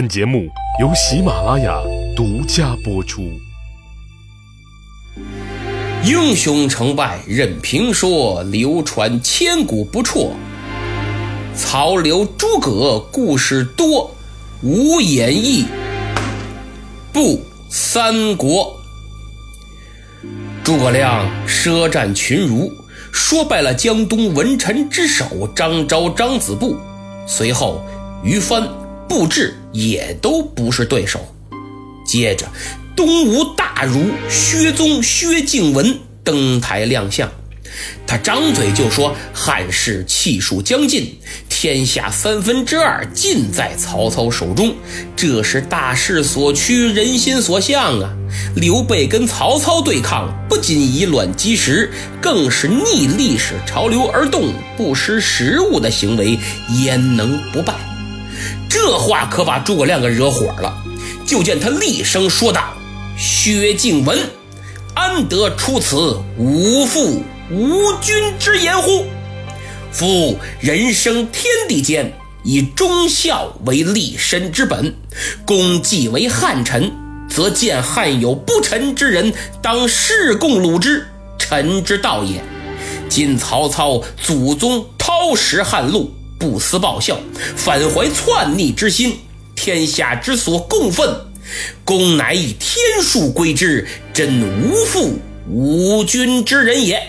本节目由喜马拉雅独家播出。英雄成败任评说，流传千古不辍。曹刘诸葛故事多，无演义不三国。诸葛亮舌战群儒，说败了江东文臣之首张昭、张子布，随后于藩、布置也都不是对手。接着，东吴大儒薛宗、薛敬文登台亮相，他张嘴就说汉室气数将尽，天下三分之二尽在曹操手中，这是大势所趋，人心所向啊！刘备跟曹操对抗，不仅以卵击石，更是逆历史潮流而动，不识时务的行为，焉能不败？这话可把诸葛亮给惹火了，就见他厉声说道：“薛敬文，安得出此无父无君之言乎？夫人生天地间，以忠孝为立身之本。公既为汉臣，则见汉有不臣之人，当事共戮之，臣之道也。今曹操祖宗抛石汉路，不思报效，反怀篡逆之心，天下之所共愤。公乃以天数归之，真无父无君之人也，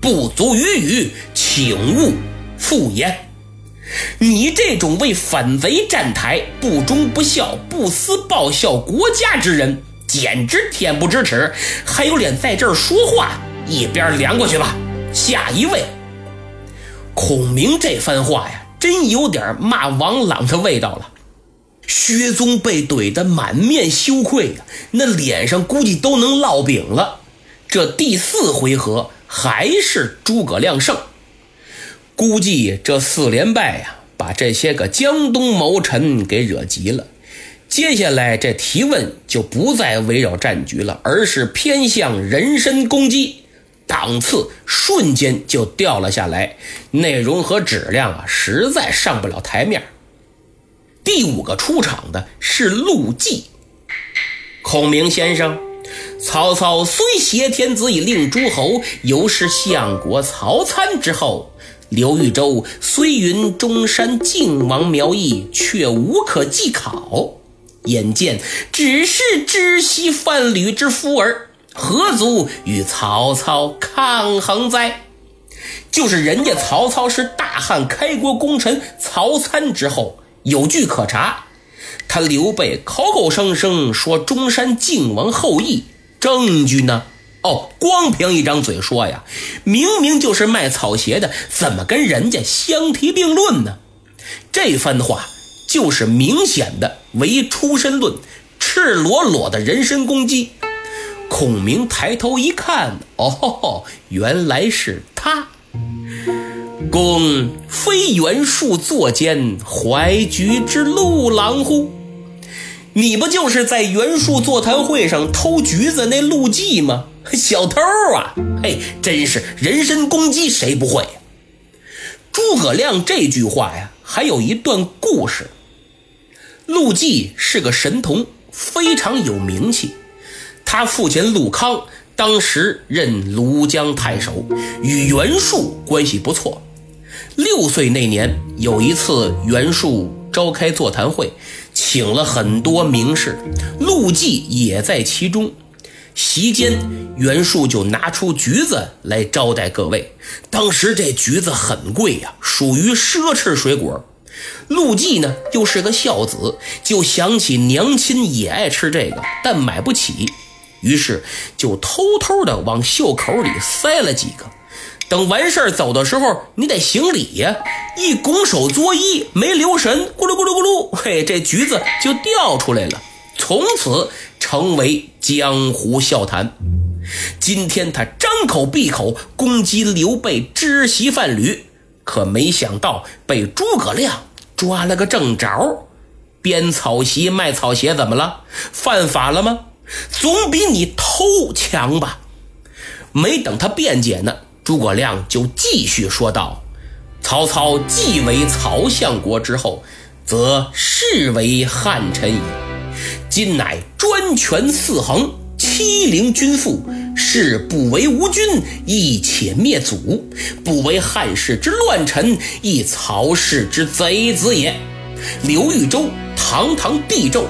不足与语，请勿复言。你这种为反贼站台、不忠不孝、不思报效国家之人，简直恬不知耻，还有脸在这儿说话？一边凉过去吧。下一位，孔明这番话呀，真有点骂王朗的味道了。薛宗被怼得满面羞愧呀，那脸上估计都能烙饼了。这第四回合还是诸葛亮胜，估计这四连败呀，把这些个江东谋臣给惹急了。接下来这提问就不再围绕战局了，而是偏向人身攻击，档次瞬间就掉了下来，内容和质量啊，实在上不了台面。第五个出场的是陆绩，孔明先生，曹操虽挟天子以令诸侯，犹是相国曹参之后。刘豫州虽云中山靖王苗裔，却无可技考。眼见只是知悉范吕之夫儿，何足与曹操抗衡哉？就是人家曹操是大汉开国功臣曹参之后。有据可查，他刘备口口声声说中山靖王后裔，证据呢？哦，光凭一张嘴说呀，明明就是卖草鞋的，怎么跟人家相提并论呢？这番话就是明显的唯出身论，赤裸裸的人身攻击。孔明抬头一看，哦，原来是他。公非袁术作奸怀橘之陆郎乎？你不就是在袁术座谈会上偷橘子那陆绩吗？小偷啊！嘿，真是人身攻击，谁不会？诸葛亮这句话呀，还有一段故事。陆绩是个神童，非常有名气。他父亲陆康当时任庐江太守，与袁术关系不错。六岁那年，有一次袁术召开座谈会，请了很多名士，陆绩也在其中。席间，袁术就拿出橘子来招待各位。当时这橘子很贵呀，属于奢侈水果。陆绩呢又是个孝子，就想起娘亲也爱吃这个，但买不起，于是就偷偷的往袖口里塞了几个。等完事儿走的时候，你得行礼呀！一拱手作揖，没留神，咕噜咕噜咕噜，嘿，这橘子就掉出来了，从此成为江湖笑谈。今天他张口闭口攻击刘备知席范吕，可没想到被诸葛亮抓了个正着。编草席卖草鞋怎么了？犯法了吗？总比你偷强吧？没等他辩解呢。诸葛亮就继续说道：“曹操继为曹相国之后，则是为汉臣也。今乃专权四横，欺凌君父，是不为吴君，亦且灭祖；不为汉室之乱臣，亦曹氏之贼子也。刘豫州堂堂帝胄，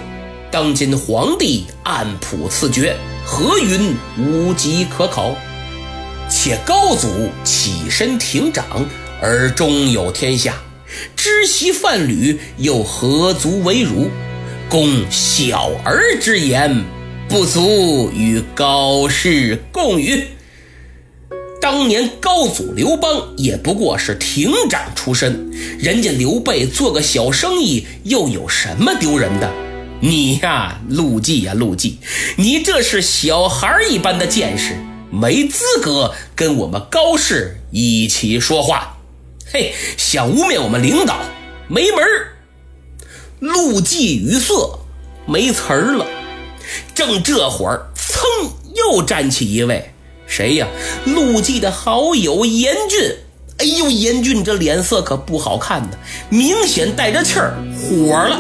当今皇帝按谱赐爵，何云无疾可考？且高祖起身廷长，而终有天下，知悉范吕，又何足为辱？公小儿之言，不足与高氏共语。当年高祖刘邦也不过是亭长出身，人家刘备做个小生意，又有什么丢人的？你呀，陆绩呀，陆绩，你这是小孩一般的见识，没资格跟我们高氏一起说话。嘿，想污蔑我们领导，没门儿！陆绩语塞，没词儿了。正这会儿，噌，又站起一位，谁呀？陆绩的好友严俊。哎呦，严俊这脸色可不好看的，明显带着气儿，火了，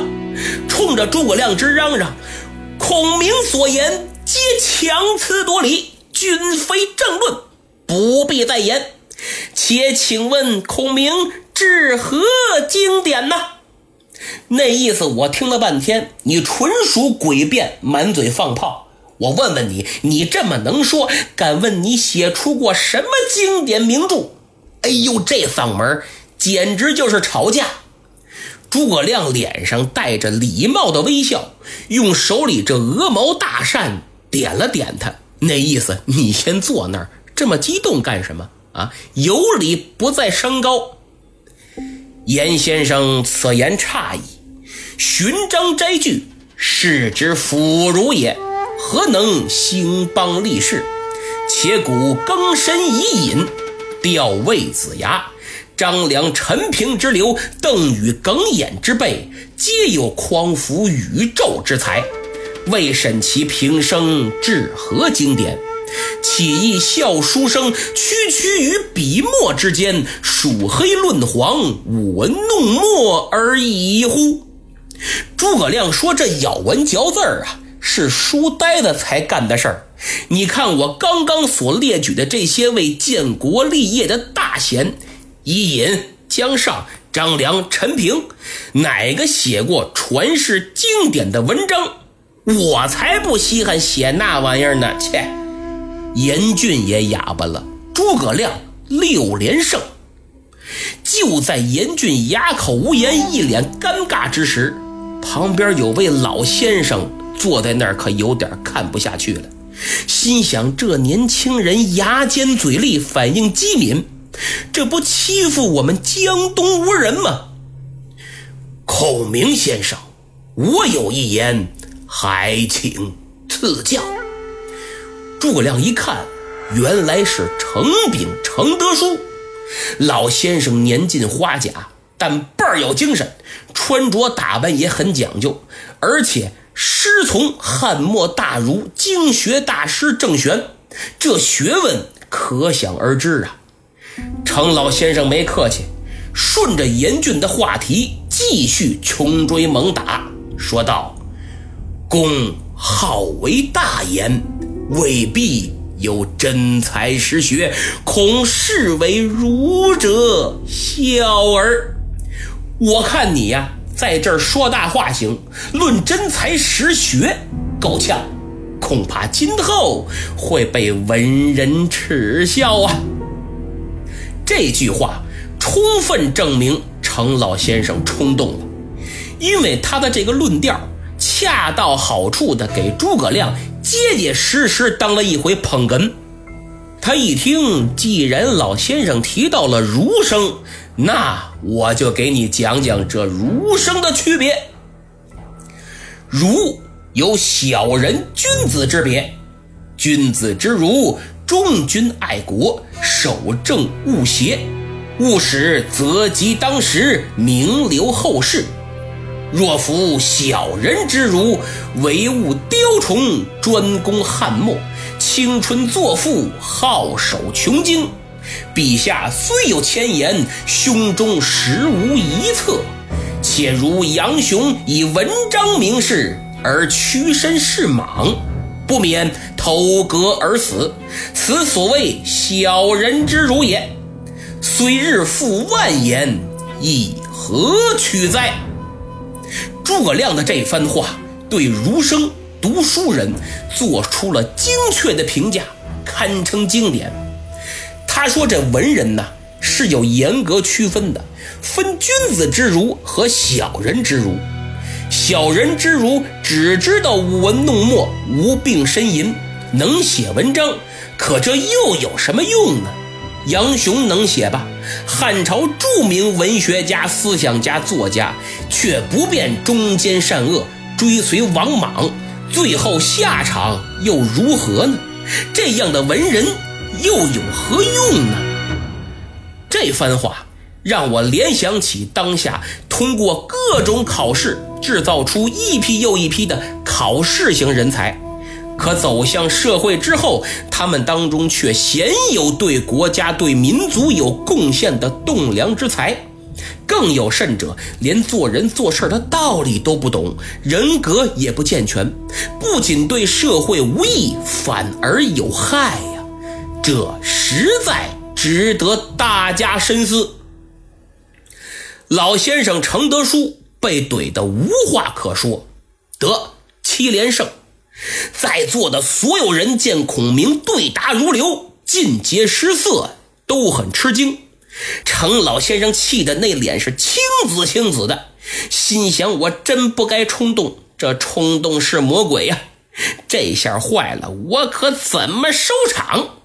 冲着诸葛亮直嚷嚷：“孔明所言皆强词夺理，均非正论，不必再言。且请问孔明至何经典呢？”那意思我听了半天，你纯属诡辩，满嘴放炮。我问问你，你这么能说，敢问你写出过什么经典名著？哎呦，这嗓门简直就是吵架。诸葛亮脸上带着礼貌的微笑，用手里这鹅毛大扇点了点他，那意思你先坐那儿，这么激动干什么啊？有理不在声高。严先生此言差矣，寻章摘句，是之腐儒也，何能兴邦立世？且古更深遗隐，吊魏子牙、张良、陈平之流，邓禹、耿弇之辈，皆有匡扶宇宙之才，未审其平生至何经典？岂异笑书生区区于笔墨之间，数黑论黄，舞文弄墨而已乎？诸葛亮说：“这咬文嚼字儿啊，是书呆子才干的事儿。你看我刚刚所列举的这些位建国立业的大贤，伊尹、姜尚、张良、陈平，哪个写过传世经典的文章？我才不稀罕写那玩意儿呢！切！”严峻也哑巴了。诸葛亮六连胜。就在严峻哑口无言、一脸尴尬之时，旁边有位老先生坐在那儿，可有点看不下去了，心想：这年轻人牙尖嘴利，反应机敏，这不欺负我们江东无人吗？孔明先生，我有一言，还请赐教。诸葛亮一看，原来是程炳程德书老先生，年近花甲，但倍儿有精神，穿着打扮也很讲究，而且师从汉末大儒经学大师郑玄，这学问可想而知啊。程老先生没客气，顺着严峻的话题继续穷追猛打，说道：“公好为大言。”未必有真才实学，恐视为儒者笑耳。我看你呀，在这儿说大话行，论真才实学够呛，恐怕今后会被文人耻笑啊。这句话充分证明程老先生冲动了，因为他的这个论调恰到好处的给诸葛亮。结结实实当了一回捧哏，他一听，既然老先生提到了儒生，那我就给你讲讲这儒生的区别。儒有小人君子之别，君子之儒，忠君爱国，守正务邪，务使择吉当时，名留后世。若夫小人之儒，唯务雕虫，专攻汉墨，青春作赋，好守穷经。陛下虽有千言，胸中实无一策。且如杨雄以文章名士而屈身是莽，不免投戈而死，此所谓小人之辱也。虽日复万言，亦何取哉？诸葛亮的这番话对儒生读书人做出了精确的评价，堪称经典。他说：“这文人呐是有严格区分的，分君子之儒和小人之儒。小人之儒只知道舞文弄墨、无病呻吟，能写文章，可这又有什么用呢？杨雄能写吧？汉朝著名文学家、思想家、作家，却不辨忠奸善恶，追随王莽，最后下场又如何呢？这样的文人又有何用呢？”这番话让我联想起当下通过各种考试制造出一批又一批的考试型人才，可走向社会之后，他们当中却鲜有对国家、对民族有贡献的栋梁之才，更有甚者，连做人做事的道理都不懂，人格也不健全，不仅对社会无益，反而有害呀！这实在。值得大家深思。老先生程德书被怼得无话可说，得七连胜。在座的所有人见孔明对答如流，尽皆失色，都很吃惊。程老先生气得那脸是青紫青紫的，心想：我真不该冲动，这冲动是魔鬼呀！这下坏了，我可怎么收场？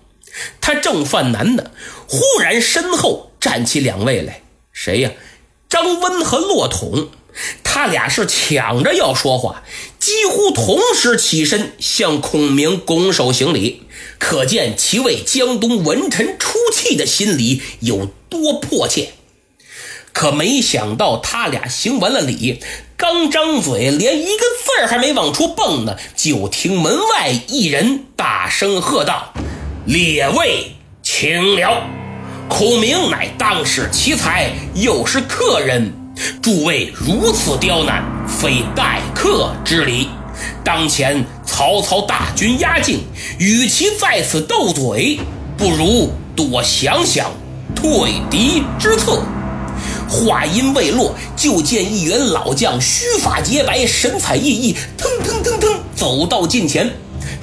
他正犯难呢，忽然身后站起两位来，谁呀？张温和骆统，他俩是抢着要说话，几乎同时起身向孔明拱手行礼，可见其为江东文臣出气的心理有多迫切。可没想到，他俩行完了礼，刚张嘴，连一个字儿还没往出蹦呢，就听门外一人大声喝道。列位，请了。孔明乃当世奇才，又是客人，诸位如此刁难，非待客之礼。当前曹操大军压境，与其在此斗嘴，不如多想想退敌之策。话音未落，就见一员老将须发洁白，神采奕奕，腾腾腾腾走到近前。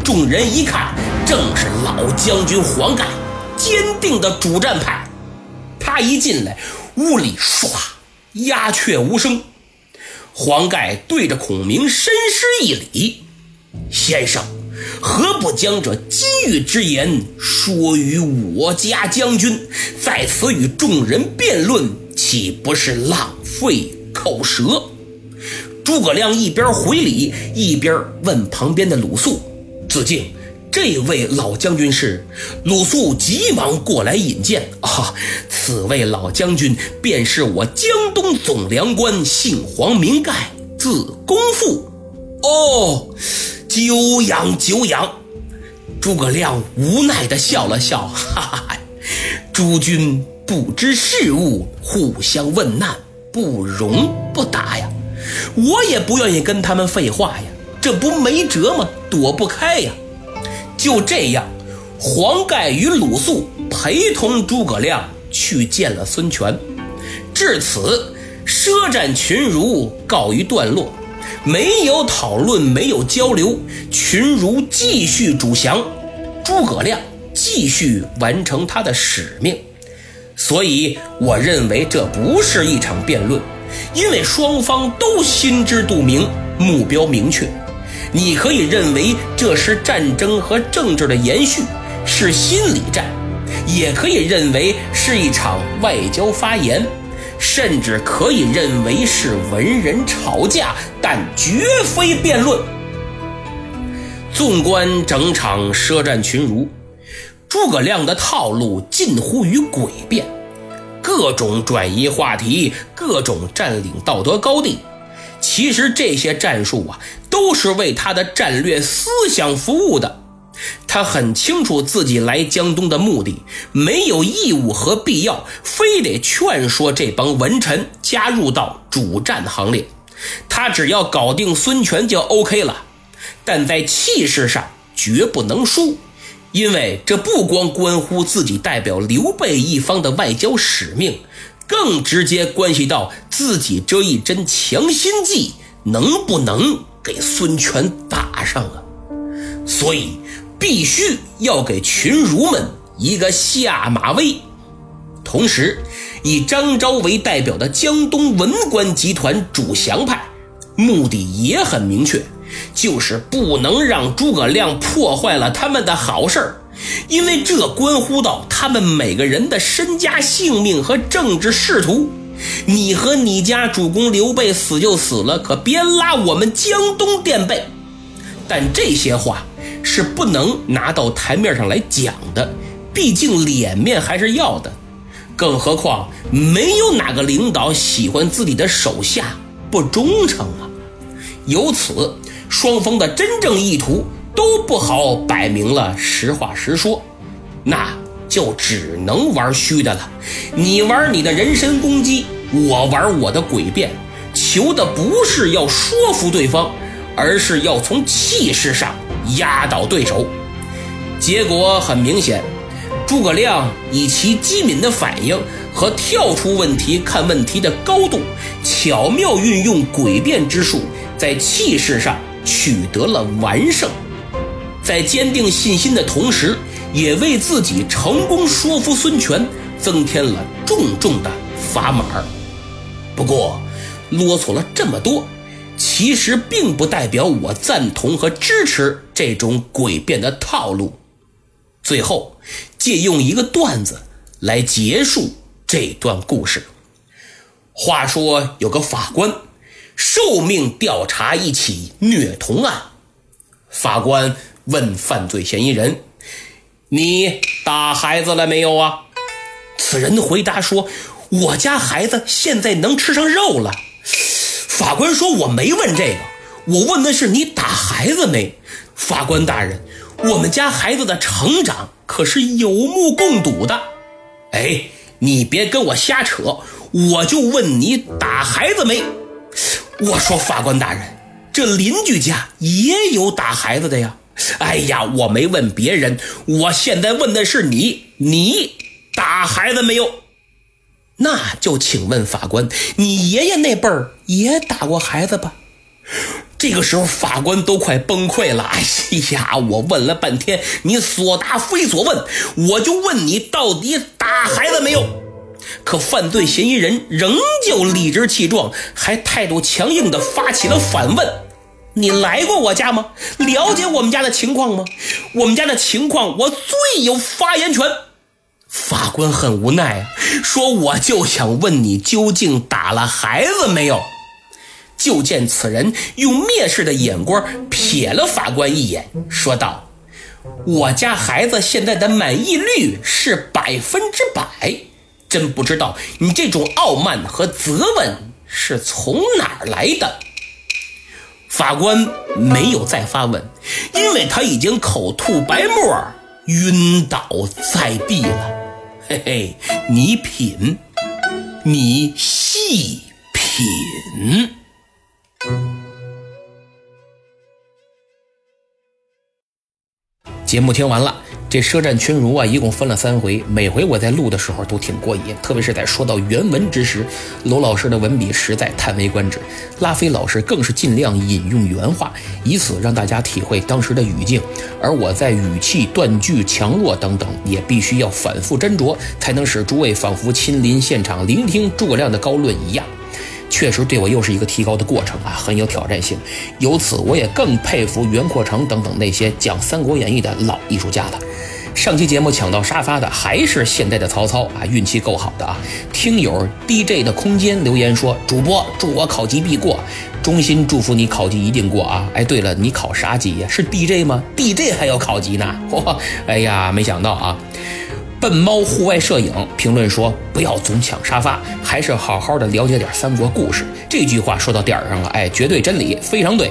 众人一看，正是老将军黄盖，坚定的主战派。他一进来，屋里唰，鸦雀无声。黄盖对着孔明深施一礼：“先生，何不将这机遇之言说与我家将军，在此与众人辩论，岂不是浪费口舌？”诸葛亮一边回礼，一边问旁边的鲁肃。子敬，这位老将军是？鲁肃急忙过来引荐啊！此位老将军便是我江东总粮官，姓黄名盖，字公父。哦，久仰久仰。诸葛亮无奈地笑了笑，哈哈，诸君不知事物，互相问难，不容不答呀。我也不愿意跟他们废话呀。这不没辙吗？躲不开呀！就这样，黄盖与鲁肃陪同诸葛亮去见了孙权。至此，舌战群儒告一段落，没有讨论，没有交流，群儒继续主降，诸葛亮继续完成他的使命。所以，我认为这不是一场辩论，因为双方都心知肚明，目标明确。你可以认为这是战争和政治的延续，是心理战；也可以认为是一场外交发言，甚至可以认为是文人吵架，但绝非辩论。纵观整场舌战群儒，诸葛亮的套路近乎于诡辩，各种转移话题，各种占领道德高地。其实这些战术啊，都是为他的战略思想服务的。他很清楚自己来江东的目的，没有义务和必要，非得劝说这帮文臣加入到主战行列。他只要搞定孙权就 OK 了，但在气势上绝不能输，因为这不光关乎自己代表刘备一方的外交使命，更直接关系到自己这一针强心剂能不能给孙权打上啊！所以。必须要给群儒们一个下马威，同时以张昭为代表的江东文官集团主降派，目的也很明确，就是不能让诸葛亮破坏了他们的好事儿，因为这关乎到他们每个人的身家性命和政治仕途。你和你家主公刘备死就死了，可别拉我们江东垫背。但这些话。是不能拿到台面上来讲的，毕竟脸面还是要的。更何况没有哪个领导喜欢自己的手下不忠诚啊。由此，双方的真正意图都不好摆明了，实话实说，那就只能玩虚的了。你玩你的人身攻击，我玩我的诡辩，求的不是要说服对方，而是要从气势上。压倒对手，结果很明显，诸葛亮以其机敏的反应和跳出问题看问题的高度，巧妙运用诡辩之术，在气势上取得了完胜，在坚定信心的同时，也为自己成功说服孙权增添了重重的砝码。不过，啰嗦了这么多。其实并不代表我赞同和支持这种诡辩的套路。最后，借用一个段子来结束这段故事。话说有个法官受命调查一起虐童案，法官问犯罪嫌疑人：“你打孩子了没有啊？”此人回答说：“我家孩子现在能吃上肉了。”法官说：“我没问这个，我问的是你打孩子没？”法官大人，我们家孩子的成长可是有目共睹的。哎，你别跟我瞎扯，我就问你打孩子没？我说法官大人，这邻居家也有打孩子的呀。哎呀，我没问别人，我现在问的是你，你打孩子没有？那就请问法官，你爷爷那辈儿也打过孩子吧？这个时候法官都快崩溃了。哎呀，我问了半天，你所答非所问，我就问你到底打孩子没有？可犯罪嫌疑人仍旧理直气壮，还态度强硬地发起了反问：“你来过我家吗？了解我们家的情况吗？我们家的情况，我最有发言权。”法官很无奈啊，说：“我就想问你，究竟打了孩子没有？”就见此人用蔑视的眼光瞥了法官一眼，说道：“我家孩子现在的满意率是百分之百，真不知道你这种傲慢和责问是从哪儿来的。”法官没有再发问，因为他已经口吐白沫，晕倒在地了。嘿嘿，你品，你细品。节目听完了。这舌战群儒啊，一共分了三回，每回我在录的时候都挺过瘾，特别是在说到原文之时，罗老师的文笔实在叹为观止，拉菲老师更是尽量引用原话，以此让大家体会当时的语境，而我在语气、断句、强弱等等，也必须要反复斟酌，才能使诸位仿佛亲临现场聆听诸葛亮的高论一样。确实对我又是一个提高的过程啊，很有挑战性。由此，我也更佩服袁阔成等等那些讲《三国演义》的老艺术家了。上期节目抢到沙发的还是现在的曹操啊，运气够好的啊！听友 DJ 的空间留言说：“主播祝我考级必过，衷心祝福你考级一定过啊！”哎，对了，你考啥级呀？是 DJ 吗？DJ 还要考级呢？嚯！哎呀，没想到啊！笨猫户外摄影评论说：“不要总抢沙发，还是好好的了解点三国故事。”这句话说到点儿上了，哎，绝对真理，非常对。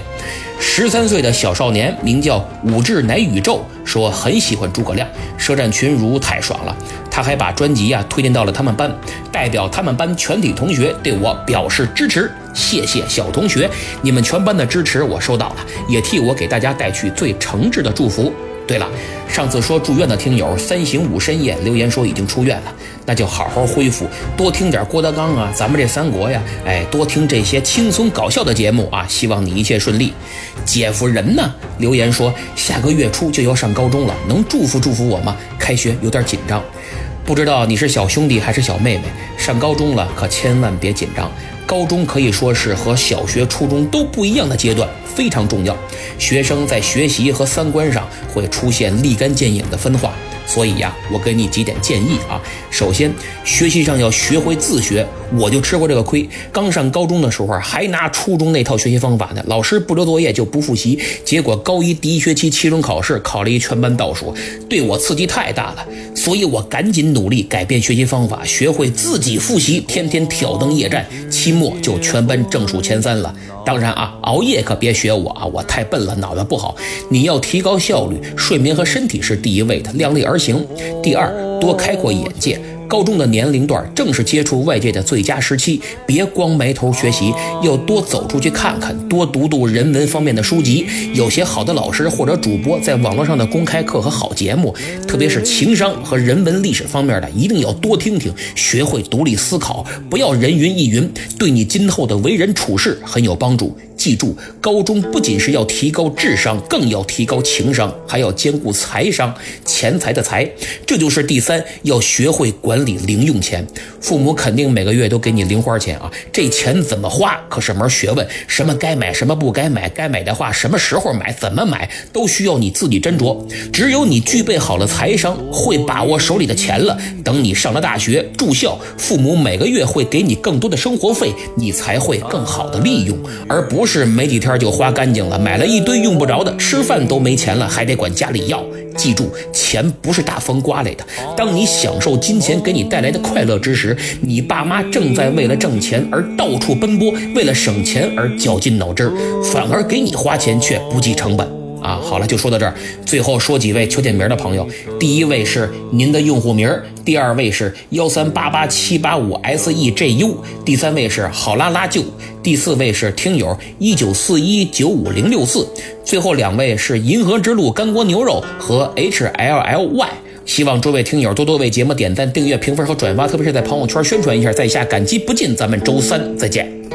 十三岁的小少年名叫武志乃宇宙，说很喜欢诸葛亮，舌战群儒太爽了。他还把专辑呀推荐到了他们班，代表他们班全体同学对我表示支持，谢谢小同学，你们全班的支持我收到了，也替我给大家带去最诚挚的祝福。对了，上次说住院的听友三省吾身也留言说已经出院了，那就好好恢复，多听点郭德纲啊，咱们这三国呀，哎，多听这些轻松搞笑的节目啊，希望你一切顺利。姐夫人呢留言说下个月初就要上高中了，能祝福祝福我吗？开学有点紧张，不知道你是小兄弟还是小妹妹，上高中了可千万别紧张。高中可以说是和小学、初中都不一样的阶段，非常重要。学生在学习和三观上会出现立竿见影的分化。所以呀，我给你几点建议啊。首先，学习上要学会自学。我就吃过这个亏，刚上高中的时候还拿初中那套学习方法呢。老师布留作业就不复习，结果高一第一学期期中考试考了一全班倒数，对我刺激太大了。所以我赶紧努力改变学习方法，学会自己复习，天天挑灯夜战，期末就全班正数前三了。当然啊，熬夜可别学我啊，我太笨了，脑子不好。你要提高效率，睡眠和身体是第一位的，量力而行。第二，多开阔眼界。高中的年龄段正是接触外界的最佳时期，别光埋头学习，要多走出去看看，多读读人文方面的书籍。有些好的老师或者主播在网络上的公开课和好节目，特别是情商和人文历史方面的，一定要多听听，学会独立思考，不要人云亦云，对你今后的为人处事很有帮助。记住，高中不仅是要提高智商，更要提高情商，还要兼顾财商，钱财的财。这就是第三，要学会管理零用钱。父母肯定每个月都给你零花钱啊，这钱怎么花可是门学问。什么该买，什么不该买，该买的话什么时候买，怎么买，都需要你自己斟酌。只有你具备好了财商，会把握手里的钱了，等你上了大学住校，父母每个月会给你更多的生活费，你才会更好的利用，而不是。没几天就花干净了，买了一堆用不着的，吃饭都没钱了，还得管家里要。记住，钱不是大风刮来的。当你享受金钱给你带来的快乐之时，你爸妈正在为了挣钱而到处奔波，为了省钱而绞尽脑汁，反而给你花钱却不计成本。啊，好了，就说到这儿。最后说几位求点名的朋友，第一位是您的用户名，第二位是幺三八八七八五 S E J U，第三位是好拉拉舅，第四位是听友一九四一九五零六四，最后两位是银河之路干锅牛肉和 H L L Y。希望诸位听友多多为节目点赞、订阅、评分和转发，特别是在朋友圈宣传一下，在下感激不尽。咱们周三再见。